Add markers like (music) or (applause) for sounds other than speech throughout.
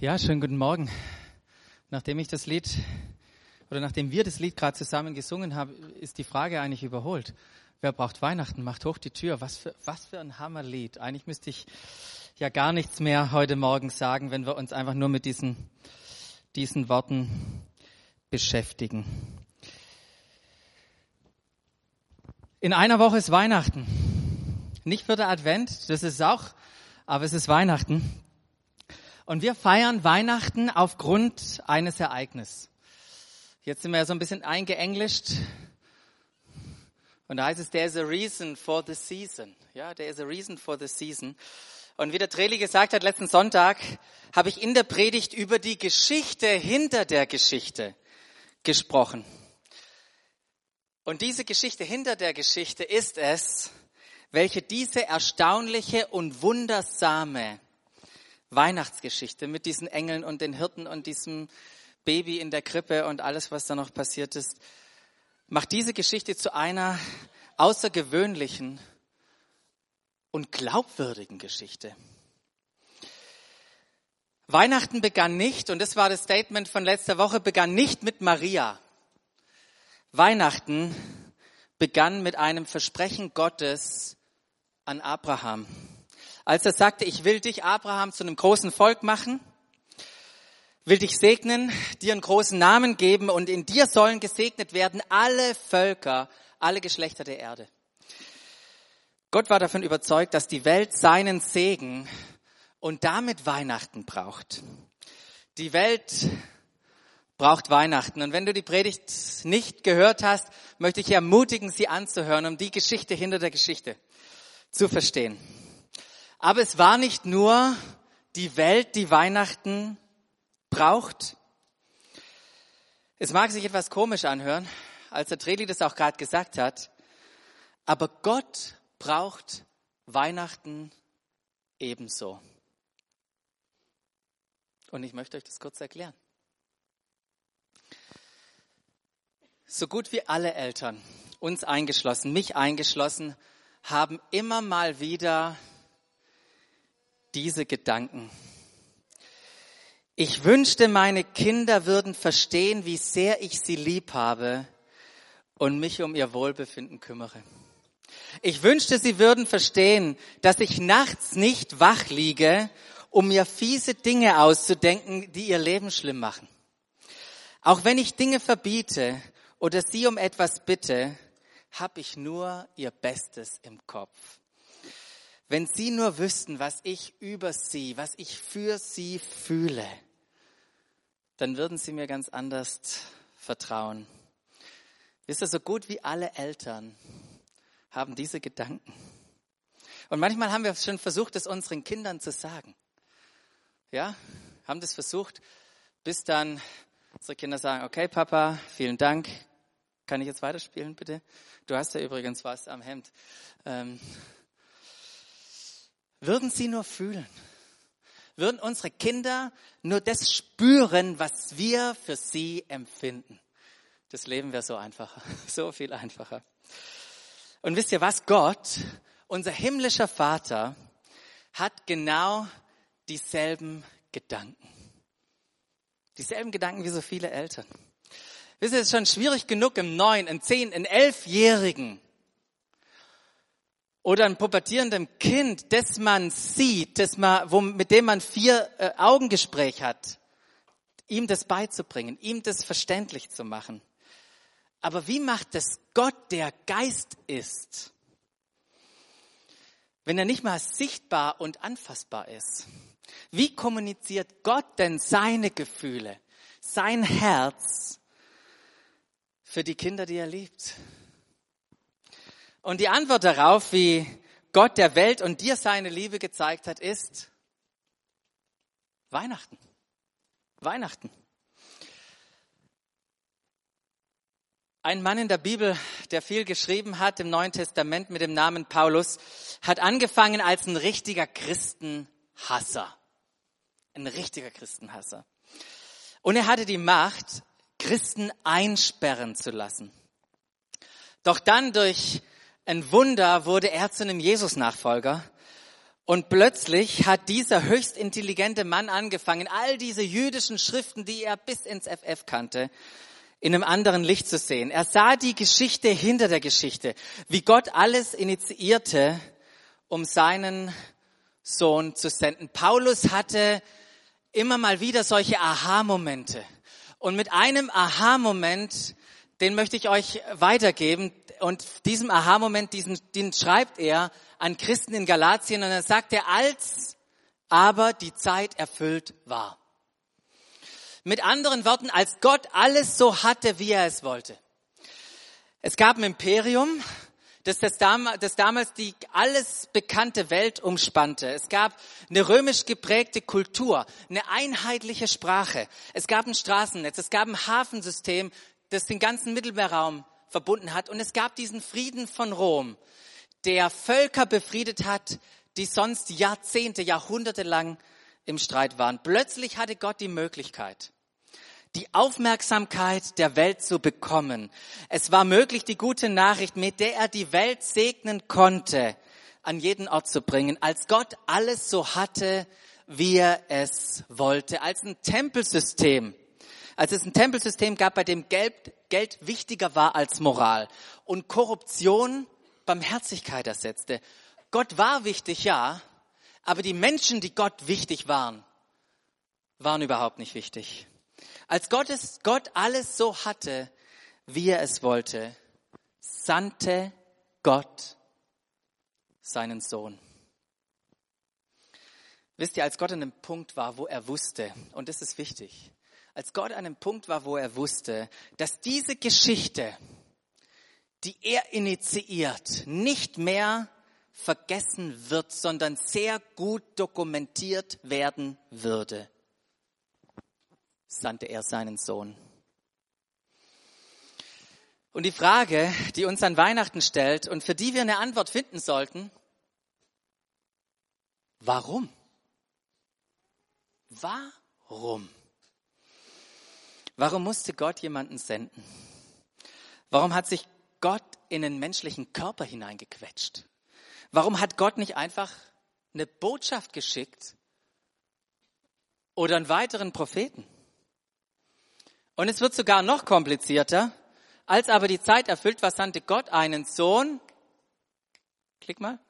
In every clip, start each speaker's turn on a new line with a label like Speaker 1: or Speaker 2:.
Speaker 1: Ja, schönen guten Morgen. Nachdem ich das Lied oder nachdem wir das Lied gerade zusammen gesungen haben, ist die Frage eigentlich überholt. Wer braucht Weihnachten? Macht hoch die Tür. Was für, was für ein Hammerlied. Eigentlich müsste ich ja gar nichts mehr heute Morgen sagen, wenn wir uns einfach nur mit diesen, diesen Worten beschäftigen. In einer Woche ist Weihnachten. Nicht für der Advent, das ist auch, aber es ist Weihnachten. Und wir feiern Weihnachten aufgrund eines Ereignisses. Jetzt sind wir ja so ein bisschen eingeenglischt. Und da heißt es, there is a reason for the season. Ja, there is a reason for the season. Und wie der Treli gesagt hat, letzten Sonntag habe ich in der Predigt über die Geschichte hinter der Geschichte gesprochen. Und diese Geschichte hinter der Geschichte ist es, welche diese erstaunliche und wundersame Weihnachtsgeschichte mit diesen Engeln und den Hirten und diesem Baby in der Krippe und alles, was da noch passiert ist, macht diese Geschichte zu einer außergewöhnlichen und glaubwürdigen Geschichte. Weihnachten begann nicht, und das war das Statement von letzter Woche, begann nicht mit Maria. Weihnachten begann mit einem Versprechen Gottes an Abraham als er sagte, ich will dich, Abraham, zu einem großen Volk machen, will dich segnen, dir einen großen Namen geben und in dir sollen gesegnet werden alle Völker, alle Geschlechter der Erde. Gott war davon überzeugt, dass die Welt seinen Segen und damit Weihnachten braucht. Die Welt braucht Weihnachten. Und wenn du die Predigt nicht gehört hast, möchte ich ermutigen, sie anzuhören, um die Geschichte hinter der Geschichte zu verstehen. Aber es war nicht nur die Welt, die Weihnachten braucht. Es mag sich etwas komisch anhören, als der Treli das auch gerade gesagt hat, aber Gott braucht Weihnachten ebenso. Und ich möchte euch das kurz erklären. So gut wie alle Eltern, uns eingeschlossen, mich eingeschlossen, haben immer mal wieder diese Gedanken. Ich wünschte, meine Kinder würden verstehen, wie sehr ich sie lieb habe und mich um ihr Wohlbefinden kümmere. Ich wünschte, sie würden verstehen, dass ich nachts nicht wach liege, um mir fiese Dinge auszudenken, die ihr Leben schlimm machen. Auch wenn ich Dinge verbiete oder sie um etwas bitte, habe ich nur ihr Bestes im Kopf. Wenn Sie nur wüssten, was ich über Sie, was ich für Sie fühle, dann würden Sie mir ganz anders vertrauen. Wisst ihr, so gut wie alle Eltern haben diese Gedanken. Und manchmal haben wir schon versucht, es unseren Kindern zu sagen. Ja, haben das versucht, bis dann unsere Kinder sagen, okay, Papa, vielen Dank. Kann ich jetzt weiterspielen, bitte? Du hast ja übrigens was am Hemd. Ähm, würden sie nur fühlen, würden unsere Kinder nur das spüren, was wir für sie empfinden. Das Leben wäre so einfacher, (laughs) so viel einfacher. Und wisst ihr was? Gott, unser himmlischer Vater, hat genau dieselben Gedanken. Dieselben Gedanken wie so viele Eltern. Wisst ihr, es ist schon schwierig genug im neun, in zehn, in elfjährigen oder ein pubertierendem Kind, das man sieht, das man, wo, mit dem man vier äh, Augengespräch hat, ihm das beizubringen, ihm das verständlich zu machen. Aber wie macht es Gott, der Geist ist, wenn er nicht mal sichtbar und anfassbar ist? Wie kommuniziert Gott denn seine Gefühle, sein Herz für die Kinder, die er liebt? Und die Antwort darauf, wie Gott der Welt und dir seine Liebe gezeigt hat, ist Weihnachten. Weihnachten. Ein Mann in der Bibel, der viel geschrieben hat im Neuen Testament mit dem Namen Paulus, hat angefangen als ein richtiger Christenhasser. Ein richtiger Christenhasser. Und er hatte die Macht, Christen einsperren zu lassen. Doch dann durch ein Wunder wurde er zu einem Jesus-Nachfolger Und plötzlich hat dieser höchst intelligente Mann angefangen, all diese jüdischen Schriften, die er bis ins FF kannte, in einem anderen Licht zu sehen. Er sah die Geschichte hinter der Geschichte, wie Gott alles initiierte, um seinen Sohn zu senden. Paulus hatte immer mal wieder solche Aha-Momente. Und mit einem Aha-Moment, den möchte ich euch weitergeben. Und diesem Aha-Moment, diesen, den schreibt er an Christen in Galatien und dann sagt er, als aber die Zeit erfüllt war. Mit anderen Worten, als Gott alles so hatte, wie er es wollte. Es gab ein Imperium, das, das, das damals die alles bekannte Welt umspannte. Es gab eine römisch geprägte Kultur, eine einheitliche Sprache. Es gab ein Straßennetz, es gab ein Hafensystem, das den ganzen Mittelmeerraum verbunden hat. Und es gab diesen Frieden von Rom, der Völker befriedet hat, die sonst Jahrzehnte, Jahrhunderte lang im Streit waren. Plötzlich hatte Gott die Möglichkeit, die Aufmerksamkeit der Welt zu bekommen. Es war möglich, die gute Nachricht, mit der er die Welt segnen konnte, an jeden Ort zu bringen, als Gott alles so hatte, wie er es wollte, als ein Tempelsystem. Als es ein Tempelsystem gab, bei dem Geld, Geld wichtiger war als Moral und Korruption Barmherzigkeit ersetzte. Gott war wichtig, ja, aber die Menschen, die Gott wichtig waren, waren überhaupt nicht wichtig. Als Gottes, Gott alles so hatte, wie er es wollte, sandte Gott seinen Sohn. Wisst ihr, als Gott an einem Punkt war, wo er wusste, und das ist wichtig, als Gott an einem Punkt war, wo er wusste, dass diese Geschichte, die er initiiert, nicht mehr vergessen wird, sondern sehr gut dokumentiert werden würde, sandte er seinen Sohn. Und die Frage, die uns an Weihnachten stellt und für die wir eine Antwort finden sollten, warum? Warum? Warum musste Gott jemanden senden? Warum hat sich Gott in den menschlichen Körper hineingequetscht? Warum hat Gott nicht einfach eine Botschaft geschickt oder einen weiteren Propheten? Und es wird sogar noch komplizierter. Als aber die Zeit erfüllt war, sandte Gott einen Sohn, klick mal,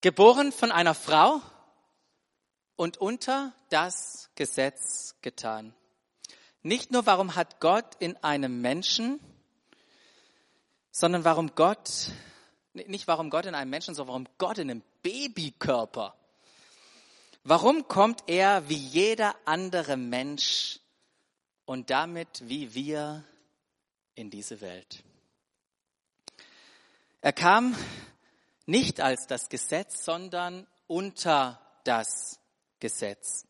Speaker 1: geboren von einer Frau und unter das Gesetz getan. Nicht nur, warum hat Gott in einem Menschen, sondern warum Gott, nicht warum Gott in einem Menschen, sondern warum Gott in einem Babykörper. Warum kommt er wie jeder andere Mensch und damit wie wir in diese Welt? Er kam nicht als das Gesetz, sondern unter das Gesetz.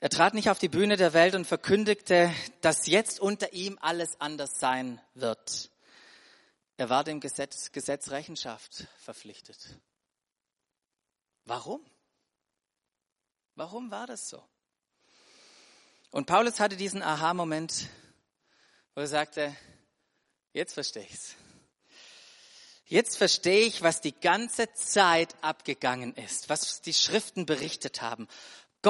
Speaker 1: Er trat nicht auf die Bühne der Welt und verkündigte, dass jetzt unter ihm alles anders sein wird. Er war dem Gesetz, Gesetz Rechenschaft verpflichtet. Warum? Warum war das so? Und Paulus hatte diesen Aha-Moment, wo er sagte, jetzt verstehe ich's. Jetzt verstehe ich, was die ganze Zeit abgegangen ist, was die Schriften berichtet haben,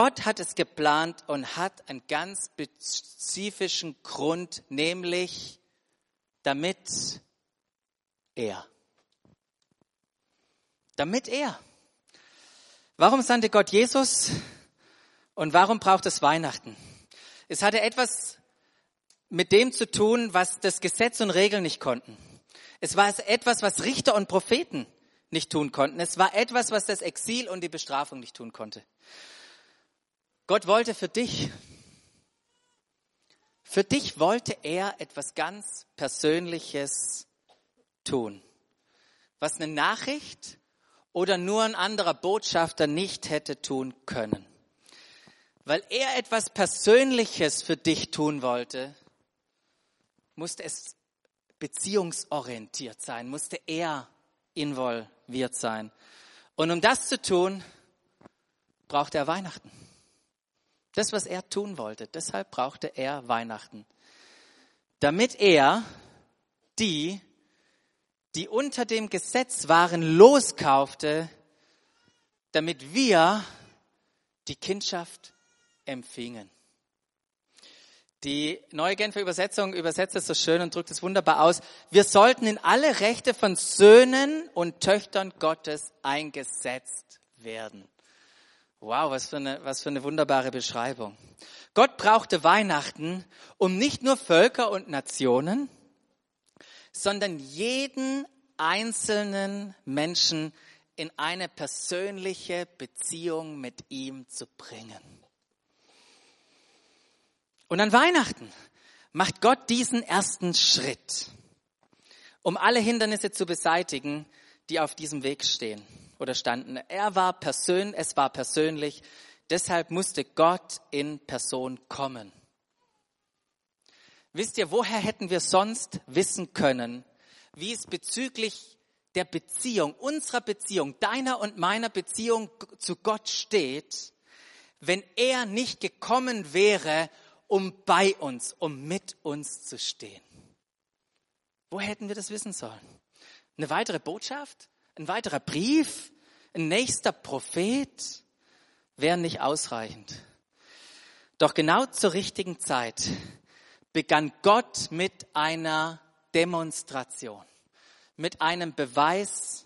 Speaker 1: Gott hat es geplant und hat einen ganz spezifischen Grund, nämlich damit er. Damit er. Warum sandte Gott Jesus und warum braucht es Weihnachten? Es hatte etwas mit dem zu tun, was das Gesetz und Regeln nicht konnten. Es war etwas, was Richter und Propheten nicht tun konnten. Es war etwas, was das Exil und die Bestrafung nicht tun konnte. Gott wollte für dich, für dich wollte er etwas ganz Persönliches tun, was eine Nachricht oder nur ein anderer Botschafter nicht hätte tun können. Weil er etwas Persönliches für dich tun wollte, musste es beziehungsorientiert sein, musste er involviert sein. Und um das zu tun, braucht er Weihnachten. Das, was er tun wollte. Deshalb brauchte er Weihnachten. Damit er die, die unter dem Gesetz waren, loskaufte damit wir die Kindschaft empfingen. Die neue Genfer Übersetzung übersetzt es so schön und drückt es wunderbar aus. Wir sollten in alle Rechte von Söhnen und Töchtern Gottes eingesetzt werden. Wow, was für eine, was für eine wunderbare Beschreibung. Gott brauchte Weihnachten, um nicht nur Völker und Nationen, sondern jeden einzelnen Menschen in eine persönliche Beziehung mit ihm zu bringen. Und an Weihnachten macht Gott diesen ersten Schritt, um alle Hindernisse zu beseitigen, die auf diesem Weg stehen oder standen. Er war persönlich, es war persönlich, deshalb musste Gott in Person kommen. Wisst ihr, woher hätten wir sonst wissen können, wie es bezüglich der Beziehung, unserer Beziehung, deiner und meiner Beziehung zu Gott steht, wenn er nicht gekommen wäre, um bei uns, um mit uns zu stehen. Wo hätten wir das wissen sollen? Eine weitere Botschaft? Ein weiterer Brief? Ein nächster Prophet? Wären nicht ausreichend. Doch genau zur richtigen Zeit begann Gott mit einer Demonstration mit einem Beweis.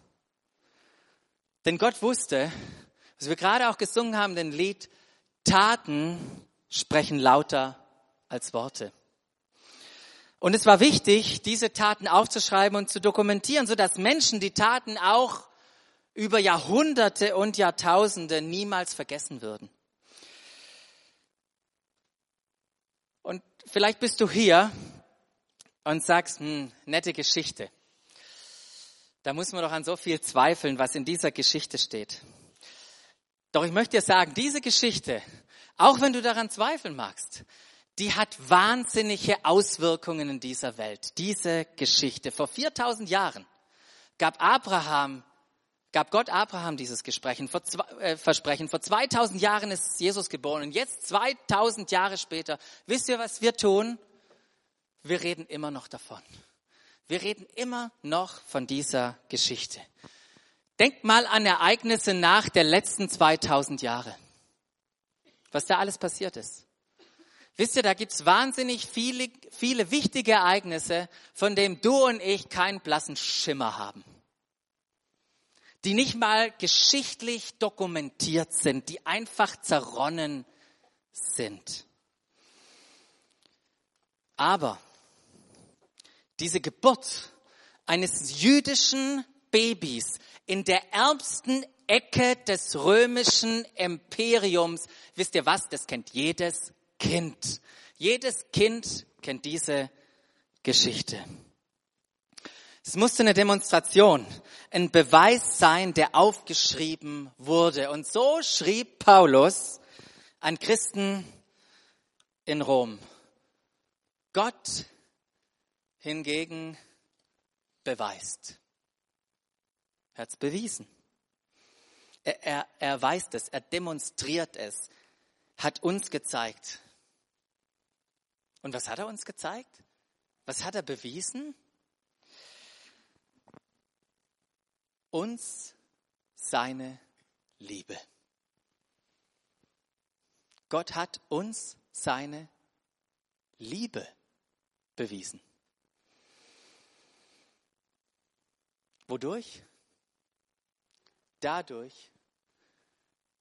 Speaker 1: Denn Gott wusste, was wir gerade auch gesungen haben, den Lied, Taten sprechen lauter als Worte. Und es war wichtig, diese Taten aufzuschreiben und zu dokumentieren, sodass Menschen die Taten auch über Jahrhunderte und Jahrtausende niemals vergessen würden. Und vielleicht bist du hier und sagst, hm, nette Geschichte. Da muss man doch an so viel zweifeln, was in dieser Geschichte steht. Doch ich möchte dir sagen, diese Geschichte, auch wenn du daran zweifeln magst, die hat wahnsinnige Auswirkungen in dieser Welt. Diese Geschichte. Vor 4000 Jahren gab Abraham, gab Gott Abraham dieses äh, Versprechen. Vor 2000 Jahren ist Jesus geboren und jetzt 2000 Jahre später, wisst ihr, was wir tun? Wir reden immer noch davon. Wir reden immer noch von dieser Geschichte. Denkt mal an Ereignisse nach der letzten 2000 Jahre. Was da alles passiert ist. Wisst ihr, da gibt's wahnsinnig viele, viele wichtige Ereignisse, von denen du und ich keinen blassen Schimmer haben. Die nicht mal geschichtlich dokumentiert sind, die einfach zerronnen sind. Aber diese Geburt eines jüdischen Babys in der ärmsten Ecke des römischen Imperiums. Wisst ihr was? Das kennt jedes Kind. Jedes Kind kennt diese Geschichte. Es musste eine Demonstration, ein Beweis sein, der aufgeschrieben wurde. Und so schrieb Paulus an Christen in Rom. Gott hingegen beweist. Er hat es bewiesen. Er, er, er weiß es, er demonstriert es, hat uns gezeigt. Und was hat er uns gezeigt? Was hat er bewiesen? Uns seine Liebe. Gott hat uns seine Liebe bewiesen. Wodurch? Dadurch,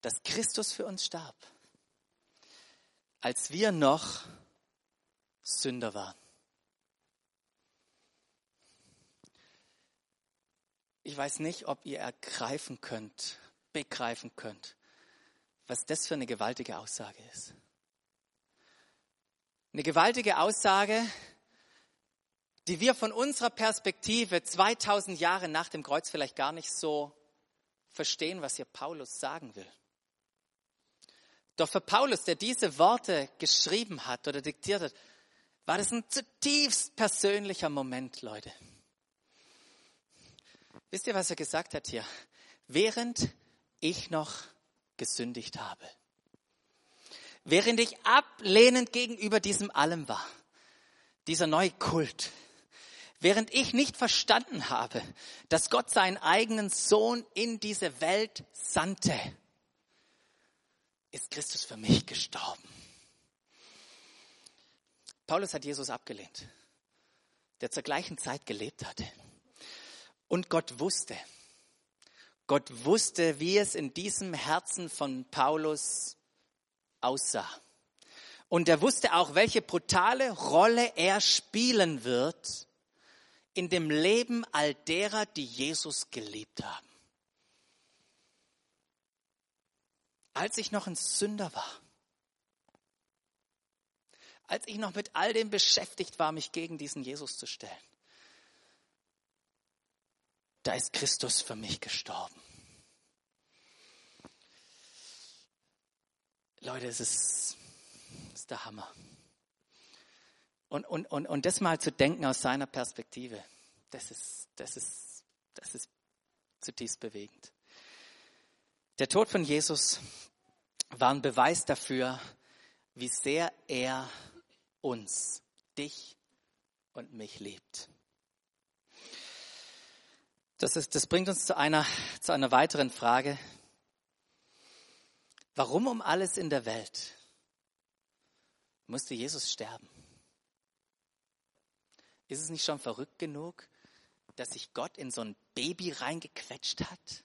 Speaker 1: dass Christus für uns starb, als wir noch Sünder waren. Ich weiß nicht, ob ihr ergreifen könnt, begreifen könnt, was das für eine gewaltige Aussage ist. Eine gewaltige Aussage, die wir von unserer Perspektive 2000 Jahre nach dem Kreuz vielleicht gar nicht so verstehen, was hier Paulus sagen will. Doch für Paulus, der diese Worte geschrieben hat oder diktiert hat, war das ein zutiefst persönlicher Moment, Leute. Wisst ihr, was er gesagt hat hier? Während ich noch gesündigt habe, während ich ablehnend gegenüber diesem Allem war, dieser neue Kult, Während ich nicht verstanden habe, dass Gott seinen eigenen Sohn in diese Welt sandte, ist Christus für mich gestorben. Paulus hat Jesus abgelehnt, der zur gleichen Zeit gelebt hatte. Und Gott wusste, Gott wusste, wie es in diesem Herzen von Paulus aussah. Und er wusste auch, welche brutale Rolle er spielen wird in dem Leben all derer, die Jesus geliebt haben. Als ich noch ein Sünder war, als ich noch mit all dem beschäftigt war, mich gegen diesen Jesus zu stellen, da ist Christus für mich gestorben. Leute, es ist, ist der Hammer. Und, und, und, und das mal zu denken aus seiner Perspektive, das ist, das ist, das ist zutiefst bewegend. Der Tod von Jesus war ein Beweis dafür, wie sehr er uns, dich und mich liebt. Das, ist, das bringt uns zu einer, zu einer weiteren Frage. Warum um alles in der Welt musste Jesus sterben? Ist es nicht schon verrückt genug, dass sich Gott in so ein Baby reingequetscht hat?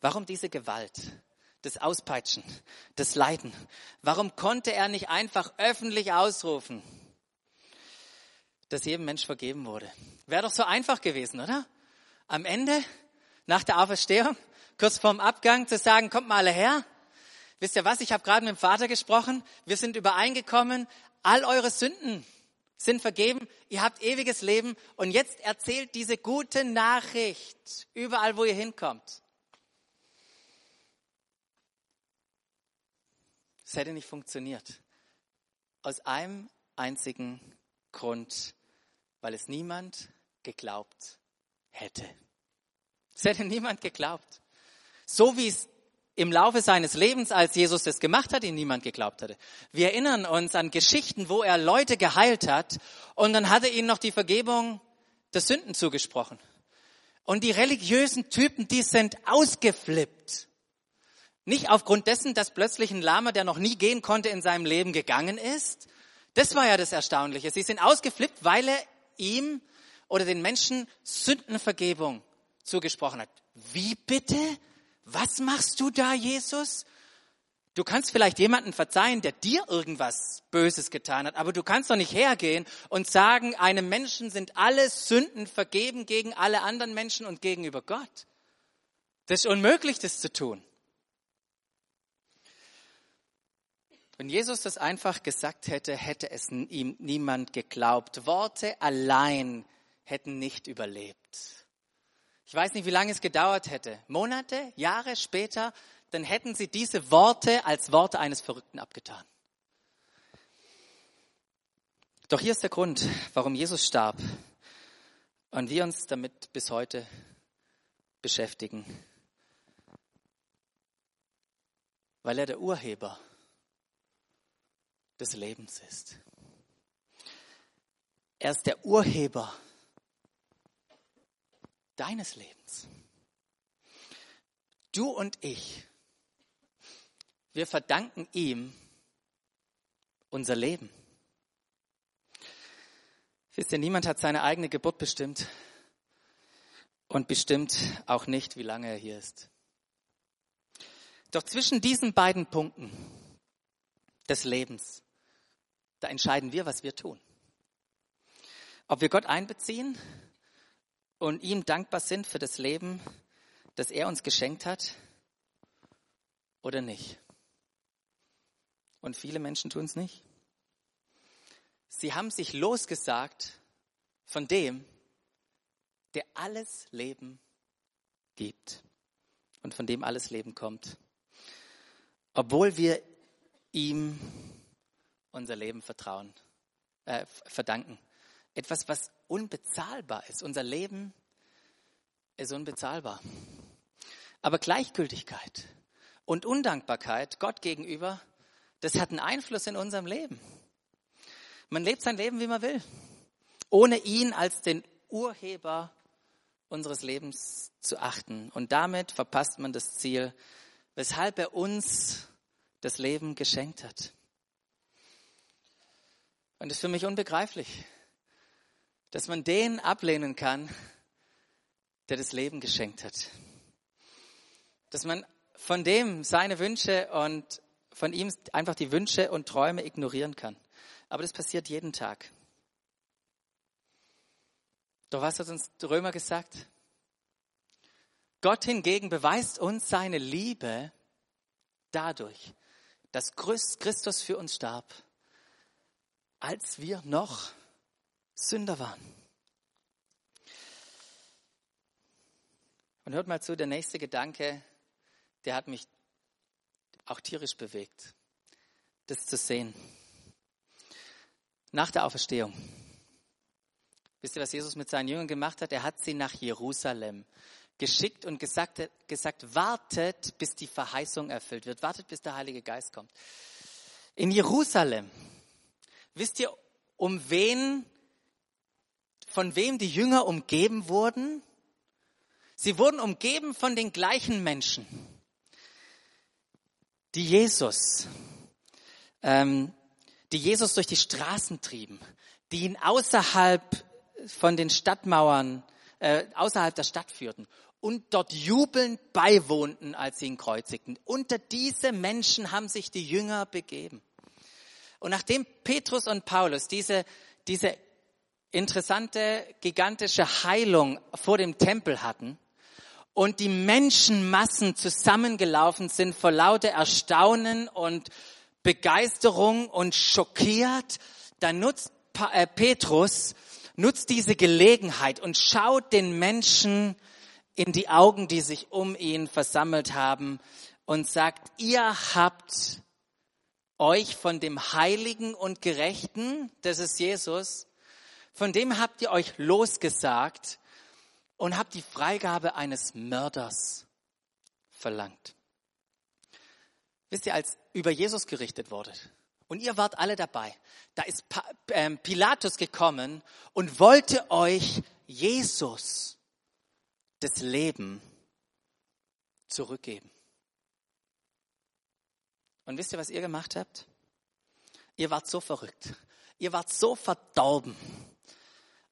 Speaker 1: Warum diese Gewalt, das Auspeitschen, das Leiden? Warum konnte er nicht einfach öffentlich ausrufen, dass jedem Mensch vergeben wurde? Wäre doch so einfach gewesen, oder? Am Ende, nach der Auferstehung, kurz vorm Abgang zu sagen, kommt mal alle her. Wisst ihr was? Ich habe gerade mit dem Vater gesprochen. Wir sind übereingekommen, all eure Sünden sind vergeben. Ihr habt ewiges Leben. Und jetzt erzählt diese gute Nachricht überall, wo ihr hinkommt. Es hätte nicht funktioniert. Aus einem einzigen Grund, weil es niemand geglaubt hätte. Es hätte niemand geglaubt. So wie es im Laufe seines Lebens, als Jesus das gemacht hat, ihn niemand geglaubt hatte. Wir erinnern uns an Geschichten, wo er Leute geheilt hat und dann hat er ihnen noch die Vergebung der Sünden zugesprochen. Und die religiösen Typen, die sind ausgeflippt. Nicht aufgrund dessen, dass plötzlich ein Lama, der noch nie gehen konnte, in seinem Leben gegangen ist. Das war ja das Erstaunliche. Sie sind ausgeflippt, weil er ihm oder den Menschen Sündenvergebung zugesprochen hat. Wie bitte? Was machst du da, Jesus? Du kannst vielleicht jemanden verzeihen, der dir irgendwas Böses getan hat, aber du kannst doch nicht hergehen und sagen, einem Menschen sind alle Sünden vergeben gegen alle anderen Menschen und gegenüber Gott. Das ist unmöglich, das zu tun. Wenn Jesus das einfach gesagt hätte, hätte es ihm niemand geglaubt. Worte allein hätten nicht überlebt. Ich weiß nicht, wie lange es gedauert hätte. Monate, Jahre später, dann hätten sie diese Worte als Worte eines Verrückten abgetan. Doch hier ist der Grund, warum Jesus starb und wir uns damit bis heute beschäftigen. Weil er der Urheber des Lebens ist. Er ist der Urheber deines Lebens. Du und ich, wir verdanken ihm unser Leben. Wisst ihr, niemand hat seine eigene Geburt bestimmt und bestimmt auch nicht, wie lange er hier ist. Doch zwischen diesen beiden Punkten des Lebens, da entscheiden wir, was wir tun. Ob wir Gott einbeziehen und ihm dankbar sind für das Leben, das er uns geschenkt hat oder nicht. Und viele Menschen tun es nicht. Sie haben sich losgesagt von dem, der alles Leben gibt und von dem alles Leben kommt. Obwohl wir ihm unser Leben vertrauen, äh, verdanken. Etwas, was unbezahlbar ist. Unser Leben ist unbezahlbar. Aber Gleichgültigkeit und Undankbarkeit Gott gegenüber, das hat einen Einfluss in unserem Leben. Man lebt sein Leben, wie man will. ohne ihn als den Urheber unseres Lebens zu achten. Und damit verpasst man das Ziel, weshalb er uns das Leben geschenkt hat. Und es ist für mich unbegreiflich, dass man den ablehnen kann, der das Leben geschenkt hat. Dass man von dem seine Wünsche und von ihm einfach die Wünsche und Träume ignorieren kann. Aber das passiert jeden Tag. Doch was hat uns Römer gesagt? Gott hingegen beweist uns seine Liebe dadurch, dass Christus für uns starb, als wir noch Sünder waren. Und hört mal zu, der nächste Gedanke, der hat mich auch tierisch bewegt, das zu sehen. Nach der Auferstehung. Wisst ihr, was Jesus mit seinen Jüngern gemacht hat? Er hat sie nach Jerusalem geschickt und gesagt, gesagt, wartet, bis die Verheißung erfüllt wird. Wartet, bis der Heilige Geist kommt. In Jerusalem. Wisst ihr, um wen, von wem die Jünger umgeben wurden? Sie wurden umgeben von den gleichen Menschen, die Jesus, ähm, die Jesus durch die Straßen trieben, die ihn außerhalb von den Stadtmauern, äh, außerhalb der Stadt führten und dort jubelnd beiwohnten, als sie ihn kreuzigten. Unter diese Menschen haben sich die Jünger begeben. Und nachdem Petrus und Paulus diese, diese interessante, gigantische Heilung vor dem Tempel hatten und die Menschenmassen zusammengelaufen sind vor lauter Erstaunen und Begeisterung und schockiert, da nutzt äh, Petrus, nutzt diese Gelegenheit und schaut den Menschen in die Augen, die sich um ihn versammelt haben und sagt, ihr habt euch von dem Heiligen und Gerechten, das ist Jesus, von dem habt ihr euch losgesagt und habt die Freigabe eines Mörders verlangt. Wisst ihr, als über Jesus gerichtet wurde und ihr wart alle dabei, da ist ähm, Pilatus gekommen und wollte euch Jesus das Leben zurückgeben. Und wisst ihr, was ihr gemacht habt? Ihr wart so verrückt. Ihr wart so verdorben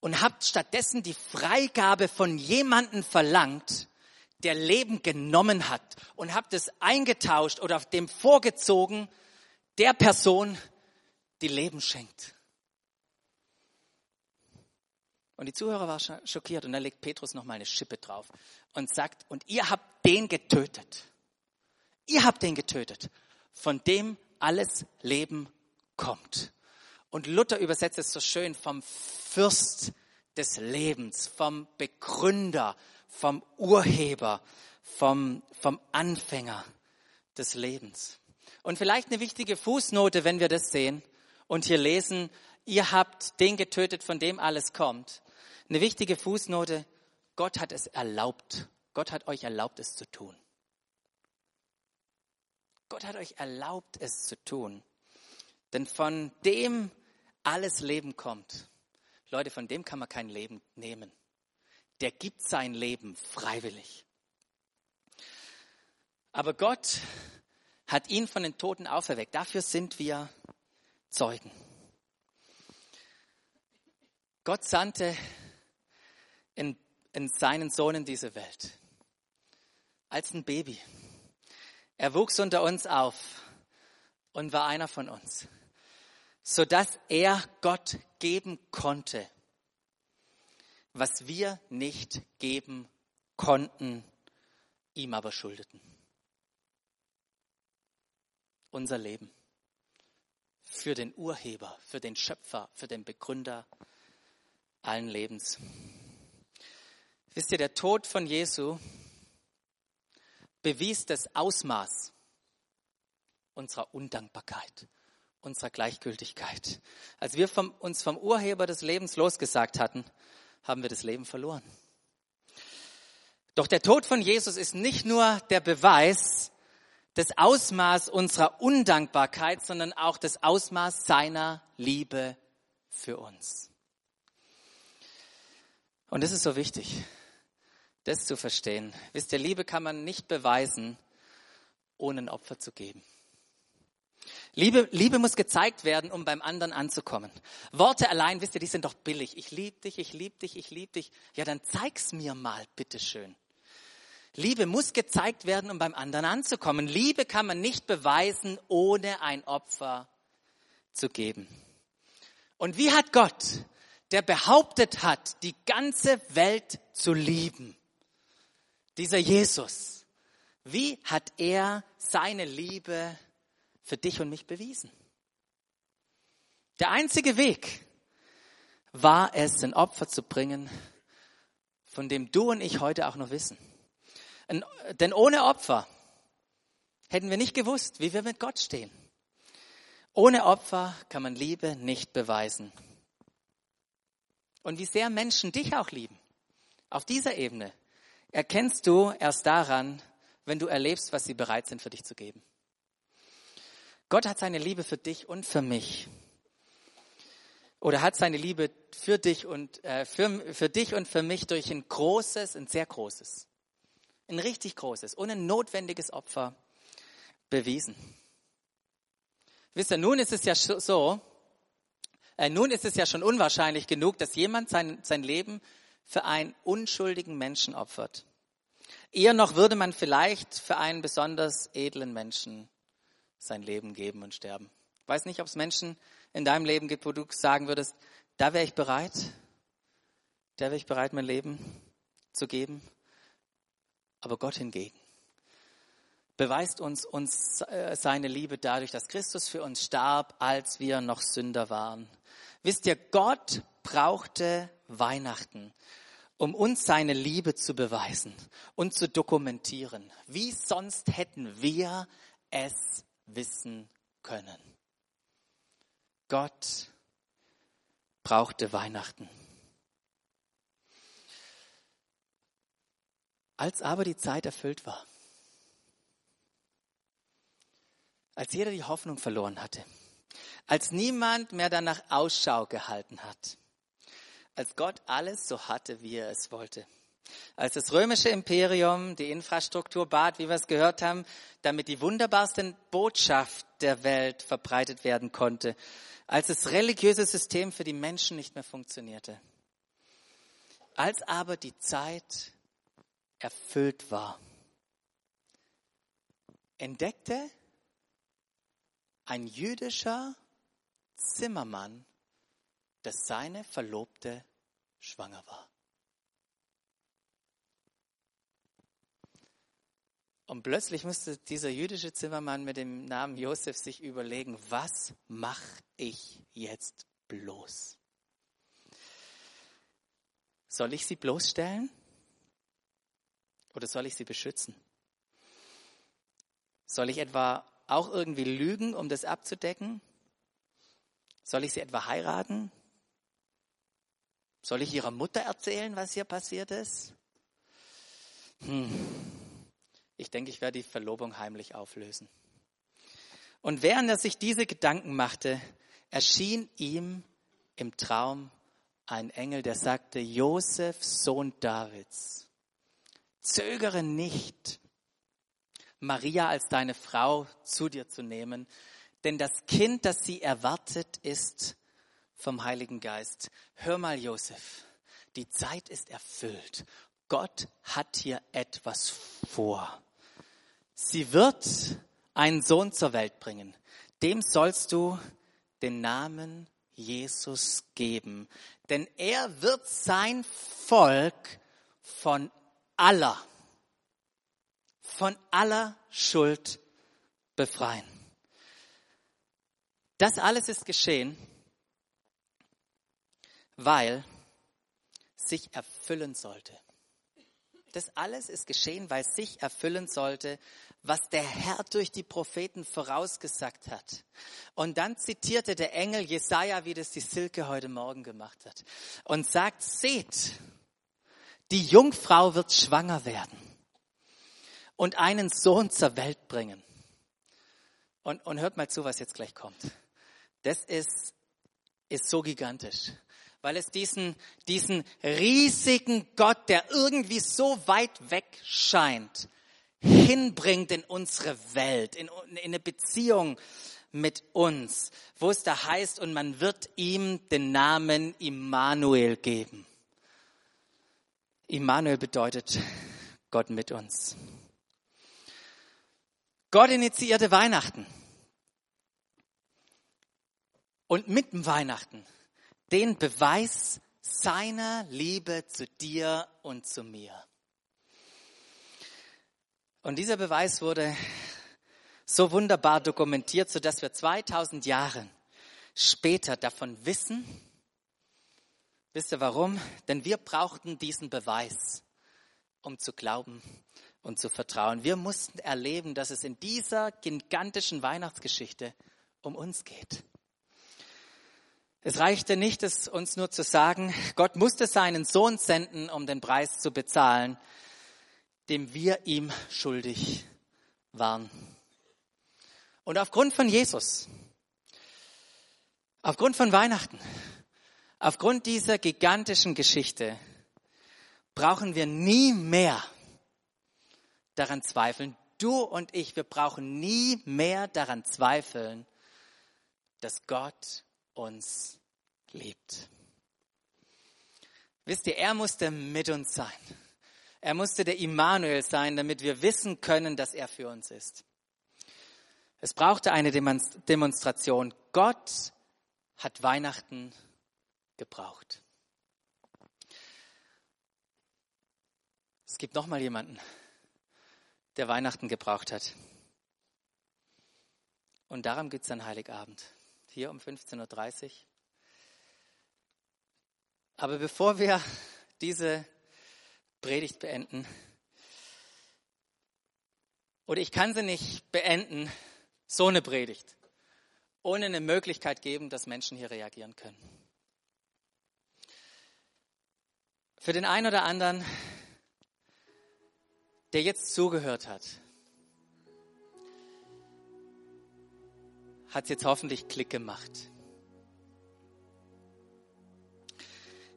Speaker 1: und habt stattdessen die Freigabe von jemandem verlangt, der Leben genommen hat und habt es eingetauscht oder dem vorgezogen, der Person, die Leben schenkt. Und die Zuhörer waren schockiert und dann legt Petrus noch mal eine Schippe drauf und sagt, und ihr habt den getötet. Ihr habt den getötet, von dem alles Leben kommt. Und Luther übersetzt es so schön vom Fürst des Lebens, vom Begründer, vom Urheber, vom, vom Anfänger des Lebens. Und vielleicht eine wichtige Fußnote, wenn wir das sehen und hier lesen, ihr habt den getötet, von dem alles kommt. Eine wichtige Fußnote, Gott hat es erlaubt. Gott hat euch erlaubt, es zu tun. Gott hat euch erlaubt, es zu tun. Denn von dem alles Leben kommt. Leute, von dem kann man kein Leben nehmen. Der gibt sein Leben freiwillig. Aber Gott hat ihn von den Toten auferweckt. Dafür sind wir Zeugen. Gott sandte in, in seinen Sohn in diese Welt. Als ein Baby. Er wuchs unter uns auf und war einer von uns, sodass er Gott geben konnte, was wir nicht geben konnten, ihm aber schuldeten. Unser Leben. Für den Urheber, für den Schöpfer, für den Begründer allen Lebens. Wisst ihr, der Tod von Jesu bewies das Ausmaß unserer Undankbarkeit, unserer Gleichgültigkeit. Als wir vom, uns vom Urheber des Lebens losgesagt hatten, haben wir das Leben verloren. Doch der Tod von Jesus ist nicht nur der Beweis des Ausmaß unserer Undankbarkeit, sondern auch das Ausmaß seiner Liebe für uns. Und das ist so wichtig, das zu verstehen. Wisst ihr, Liebe kann man nicht beweisen, ohne ein Opfer zu geben. Liebe, Liebe muss gezeigt werden, um beim anderen anzukommen. Worte allein, wisst ihr, die sind doch billig. Ich liebe dich, ich liebe dich, ich liebe dich. Ja, dann zeig's mir mal, bitteschön. Liebe muss gezeigt werden, um beim anderen anzukommen. Liebe kann man nicht beweisen, ohne ein Opfer zu geben. Und wie hat Gott, der behauptet hat, die ganze Welt zu lieben, dieser Jesus, wie hat er seine Liebe für dich und mich bewiesen? Der einzige Weg war es, ein Opfer zu bringen, von dem du und ich heute auch noch wissen. Denn ohne Opfer hätten wir nicht gewusst, wie wir mit Gott stehen. Ohne Opfer kann man Liebe nicht beweisen. Und wie sehr Menschen dich auch lieben, auf dieser Ebene, erkennst du erst daran, wenn du erlebst, was sie bereit sind für dich zu geben. Gott hat seine Liebe für dich und für mich. Oder hat seine Liebe für dich und äh, für, für dich und für mich durch ein großes, ein sehr großes, ein richtig großes und ein notwendiges Opfer bewiesen. Wisst ihr, nun ist es ja so, äh, nun ist es ja schon unwahrscheinlich genug, dass jemand sein, sein Leben für einen unschuldigen Menschen opfert. Eher noch würde man vielleicht für einen besonders edlen Menschen sein Leben geben und sterben. Ich weiß nicht, ob es Menschen in deinem Leben gibt, wo du sagen würdest, da wäre ich bereit, da wäre ich bereit, mein Leben zu geben. Aber Gott hingegen beweist uns, uns äh, seine Liebe dadurch, dass Christus für uns starb, als wir noch Sünder waren. Wisst ihr, Gott brauchte Weihnachten, um uns seine Liebe zu beweisen und zu dokumentieren. Wie sonst hätten wir es wissen können. Gott brauchte Weihnachten. Als aber die Zeit erfüllt war, als jeder die Hoffnung verloren hatte, als niemand mehr danach Ausschau gehalten hat, als Gott alles so hatte, wie er es wollte, als das römische Imperium die Infrastruktur bat, wie wir es gehört haben, damit die wunderbarste Botschaft der Welt verbreitet werden konnte, als das religiöse System für die Menschen nicht mehr funktionierte, als aber die Zeit erfüllt war, entdeckte ein jüdischer Zimmermann, dass seine Verlobte schwanger war. Und plötzlich musste dieser jüdische Zimmermann mit dem Namen Josef sich überlegen, was mache ich jetzt bloß? Soll ich sie bloßstellen? Oder soll ich sie beschützen? Soll ich etwa auch irgendwie lügen, um das abzudecken? Soll ich sie etwa heiraten? Soll ich ihrer Mutter erzählen, was hier passiert ist? Hm. Ich denke, ich werde die Verlobung heimlich auflösen. Und während er sich diese Gedanken machte, erschien ihm im Traum ein Engel, der sagte, Josef, Sohn Davids, zögere nicht, Maria als deine Frau zu dir zu nehmen, denn das Kind, das sie erwartet, ist vom Heiligen Geist. Hör mal, Josef, die Zeit ist erfüllt. Gott hat hier etwas vor. Sie wird einen Sohn zur Welt bringen. Dem sollst du den Namen Jesus geben, denn er wird sein Volk von aller, von aller Schuld befreien. Das alles ist geschehen, weil sich erfüllen sollte. Das alles ist geschehen, weil sich erfüllen sollte, was der Herr durch die Propheten vorausgesagt hat. Und dann zitierte der Engel Jesaja, wie das die Silke heute Morgen gemacht hat, und sagt, seht, die Jungfrau wird schwanger werden und einen Sohn zur Welt bringen. Und, und hört mal zu, was jetzt gleich kommt. Das ist, ist so gigantisch. Weil es diesen, diesen riesigen Gott, der irgendwie so weit weg scheint, hinbringt in unsere Welt, in, in eine Beziehung mit uns, wo es da heißt, und man wird ihm den Namen Immanuel geben. Immanuel bedeutet Gott mit uns. Gott initiierte Weihnachten. Und mit dem Weihnachten den Beweis seiner Liebe zu dir und zu mir. Und dieser Beweis wurde so wunderbar dokumentiert, sodass wir 2000 Jahre später davon wissen. Wisst ihr warum? Denn wir brauchten diesen Beweis, um zu glauben und zu vertrauen. Wir mussten erleben, dass es in dieser gigantischen Weihnachtsgeschichte um uns geht. Es reichte nicht, es uns nur zu sagen, Gott musste seinen Sohn senden, um den Preis zu bezahlen, dem wir ihm schuldig waren. Und aufgrund von Jesus, aufgrund von Weihnachten, aufgrund dieser gigantischen Geschichte brauchen wir nie mehr daran zweifeln. Du und ich, wir brauchen nie mehr daran zweifeln, dass Gott uns liebt. Wisst ihr, er musste mit uns sein. Er musste der Immanuel sein, damit wir wissen können, dass er für uns ist. Es brauchte eine Demonstration. Gott hat Weihnachten gebraucht. Es gibt noch mal jemanden, der Weihnachten gebraucht hat. Und darum geht es an Heiligabend hier um 15.30 Uhr. Aber bevor wir (laughs) diese Predigt beenden, oder ich kann sie nicht beenden, so eine Predigt, ohne eine Möglichkeit geben, dass Menschen hier reagieren können. Für den einen oder anderen, der jetzt zugehört hat, hat es jetzt hoffentlich Klick gemacht.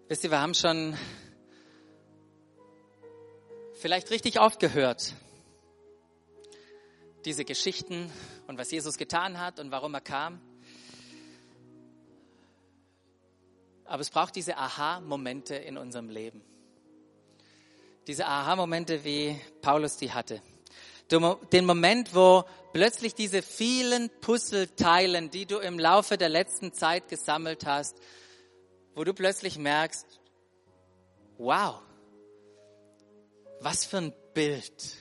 Speaker 1: Wisst ihr, wir haben schon vielleicht richtig oft gehört, diese Geschichten und was Jesus getan hat und warum er kam. Aber es braucht diese Aha-Momente in unserem Leben. Diese Aha-Momente, wie Paulus die hatte. Den Moment, wo plötzlich diese vielen Puzzleteilen, die du im Laufe der letzten Zeit gesammelt hast, wo du plötzlich merkst, wow, was für ein Bild.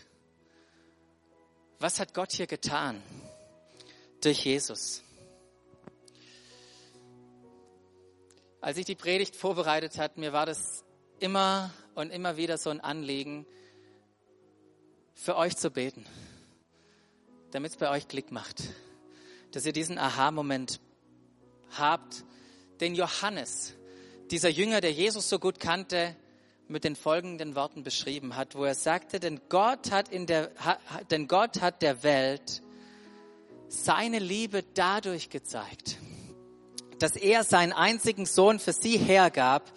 Speaker 1: Was hat Gott hier getan? Durch Jesus. Als ich die Predigt vorbereitet hat, mir war das immer und immer wieder so ein Anliegen, für euch zu beten damit es bei euch Klick macht. Dass ihr diesen Aha-Moment habt, den Johannes, dieser Jünger, der Jesus so gut kannte, mit den folgenden Worten beschrieben hat, wo er sagte, denn Gott hat in der, denn Gott hat der Welt seine Liebe dadurch gezeigt, dass er seinen einzigen Sohn für sie hergab,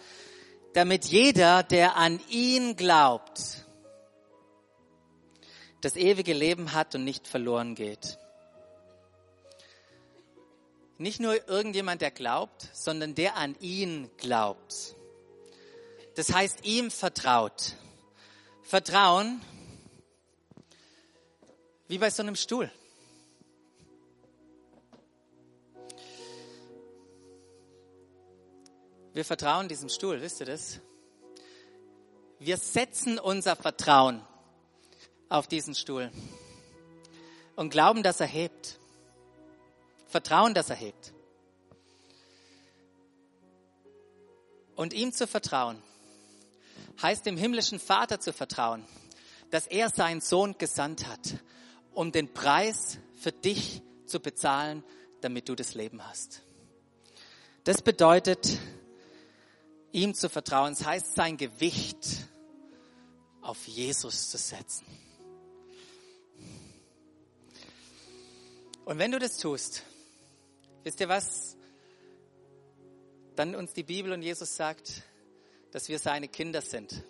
Speaker 1: damit jeder, der an ihn glaubt, das ewige Leben hat und nicht verloren geht. Nicht nur irgendjemand, der glaubt, sondern der an ihn glaubt. Das heißt, ihm vertraut. Vertrauen wie bei so einem Stuhl. Wir vertrauen diesem Stuhl, wisst ihr das? Wir setzen unser Vertrauen auf diesen Stuhl und glauben, dass er hebt. Vertrauen, dass er hebt. Und ihm zu vertrauen, heißt dem himmlischen Vater zu vertrauen, dass er seinen Sohn gesandt hat, um den Preis für dich zu bezahlen, damit du das Leben hast. Das bedeutet, ihm zu vertrauen. Das heißt, sein Gewicht auf Jesus zu setzen. Und wenn du das tust, wisst ihr was? dann uns die Bibel und Jesus sagt, dass wir seine Kinder sind.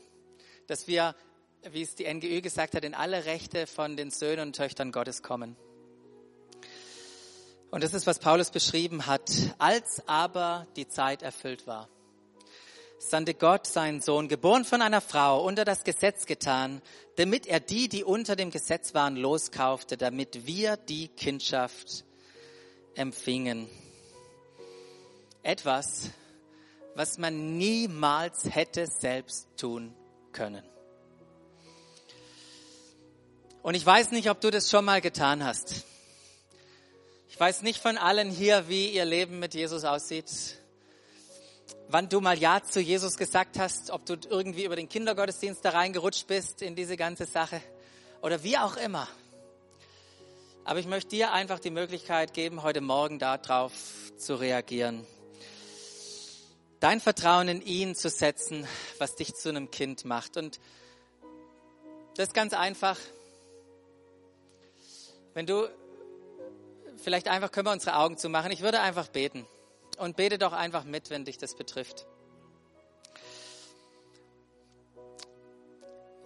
Speaker 1: Dass wir, wie es die NGÜ gesagt hat, in alle Rechte von den Söhnen und Töchtern Gottes kommen. Und das ist, was Paulus beschrieben hat. Als aber die Zeit erfüllt war, sandte Gott seinen Sohn, geboren von einer Frau, unter das Gesetz getan, damit er die, die unter dem Gesetz waren, loskaufte, damit wir die Kindschaft empfingen. Etwas, was man niemals hätte selbst tun können. Und ich weiß nicht, ob du das schon mal getan hast. Ich weiß nicht von allen hier, wie ihr Leben mit Jesus aussieht. Wann du mal Ja zu Jesus gesagt hast, ob du irgendwie über den Kindergottesdienst da reingerutscht bist in diese ganze Sache oder wie auch immer. Aber ich möchte dir einfach die Möglichkeit geben, heute Morgen darauf zu reagieren. Dein Vertrauen in ihn zu setzen, was dich zu einem Kind macht. Und das ist ganz einfach. Wenn du vielleicht einfach können wir unsere Augen zumachen. Ich würde einfach beten. Und bete doch einfach mit, wenn dich das betrifft.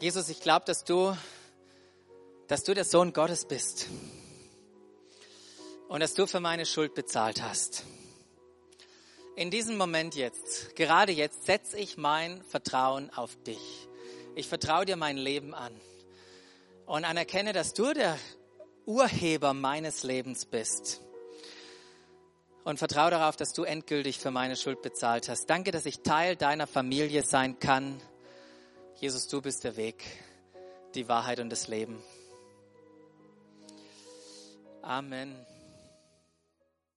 Speaker 1: Jesus, ich glaube, dass du, dass du der Sohn Gottes bist. Und dass du für meine Schuld bezahlt hast. In diesem Moment jetzt, gerade jetzt, setze ich mein Vertrauen auf dich. Ich vertraue dir mein Leben an und anerkenne, dass du der Urheber meines Lebens bist. Und vertraue darauf, dass du endgültig für meine Schuld bezahlt hast. Danke, dass ich Teil deiner Familie sein kann. Jesus, du bist der Weg, die Wahrheit und das Leben. Amen.